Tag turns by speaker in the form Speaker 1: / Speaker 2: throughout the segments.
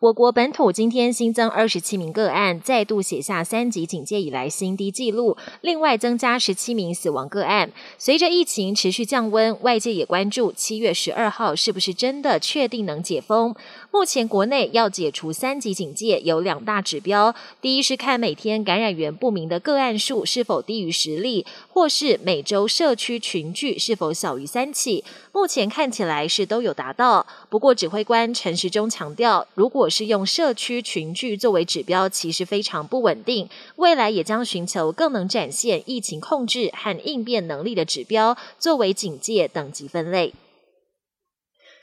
Speaker 1: 我国本土今天新增二十七名个案，再度写下三级警戒以来新低纪录。另外增加十七名死亡个案。随着疫情持续降温，外界也关注七月十二号是不是真的确定能解封。目前国内要解除三级警戒有两大指标：第一是看每天感染源不明的个案数是否低于十例，或是每周社区群聚是否小于三起。目前看起来是都有达到。不过指挥官陈时中强调，如果是用社区群聚作为指标，其实非常不稳定。未来也将寻求更能展现疫情控制和应变能力的指标，作为警戒等级分类。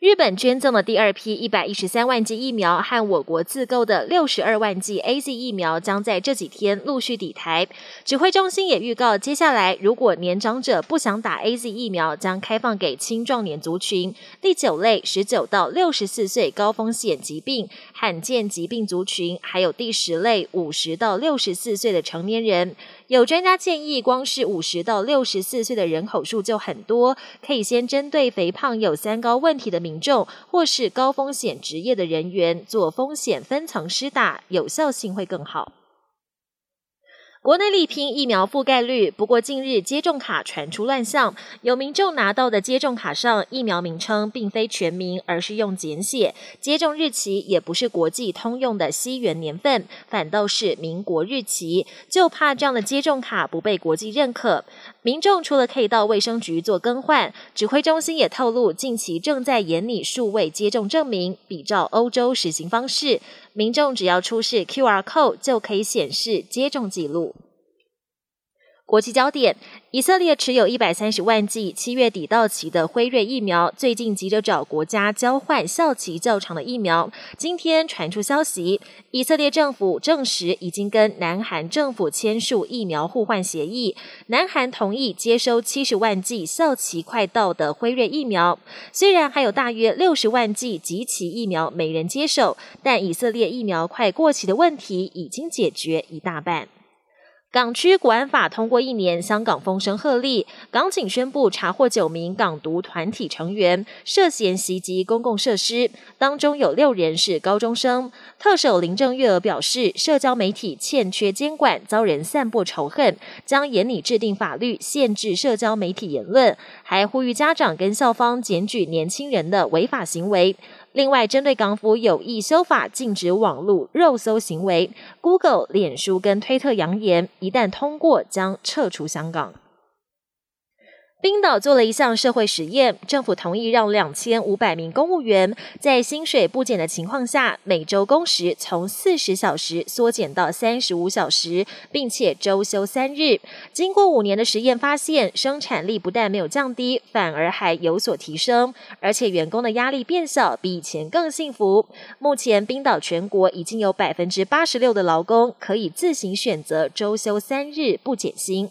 Speaker 1: 日本捐赠的第二批一百一十三万剂疫苗，和我国自购的六十二万剂 A Z 疫苗将在这几天陆续抵台。指挥中心也预告，接下来如果年长者不想打 A Z 疫苗，将开放给青壮年族群。第九类十九到六十四岁高风险疾病、罕见疾病族群，还有第十类五十到六十四岁的成年人。有专家建议，光是五十到六十四岁的人口数就很多，可以先针对肥胖有三高问题的民民众，或是高风险职业的人员做风险分层施打，有效性会更好。国内力拼疫苗覆盖率，不过近日接种卡传出乱象，有民众拿到的接种卡上疫苗名称并非全名，而是用简写，接种日期也不是国际通用的西元年份，反倒是民国日期，就怕这样的接种卡不被国际认可。民众除了可以到卫生局做更换，指挥中心也透露，近期正在研拟数位接种证明，比照欧洲实行方式。民众只要出示 QR code 就可以显示接种记录。国际焦点：以色列持有一百三十万剂七月底到期的辉瑞疫苗，最近急着找国家交换效期较长的疫苗。今天传出消息，以色列政府证实已经跟南韩政府签署疫苗互换协议，南韩同意接收七十万剂效期快到的辉瑞疫苗。虽然还有大约六十万剂及其疫苗没人接手，但以色列疫苗快过期的问题已经解决一大半。港区国安法通过一年，香港风声鹤唳。港警宣布查获九名港独团体成员，涉嫌袭击公共设施，当中有六人是高中生。特首林郑月娥表示，社交媒体欠缺监管，遭人散播仇恨，将严厉制定法律限制社交媒体言论，还呼吁家长跟校方检举年轻人的违法行为。另外，针对港府有意修法禁止网络肉搜行为，Google、脸书跟推特扬言，一旦通过将撤出香港。冰岛做了一项社会实验，政府同意让两千五百名公务员在薪水不减的情况下，每周工时从四十小时缩减到三十五小时，并且周休三日。经过五年的实验发现，生产力不但没有降低，反而还有所提升，而且员工的压力变小，比以前更幸福。目前，冰岛全国已经有百分之八十六的劳工可以自行选择周休三日不减薪。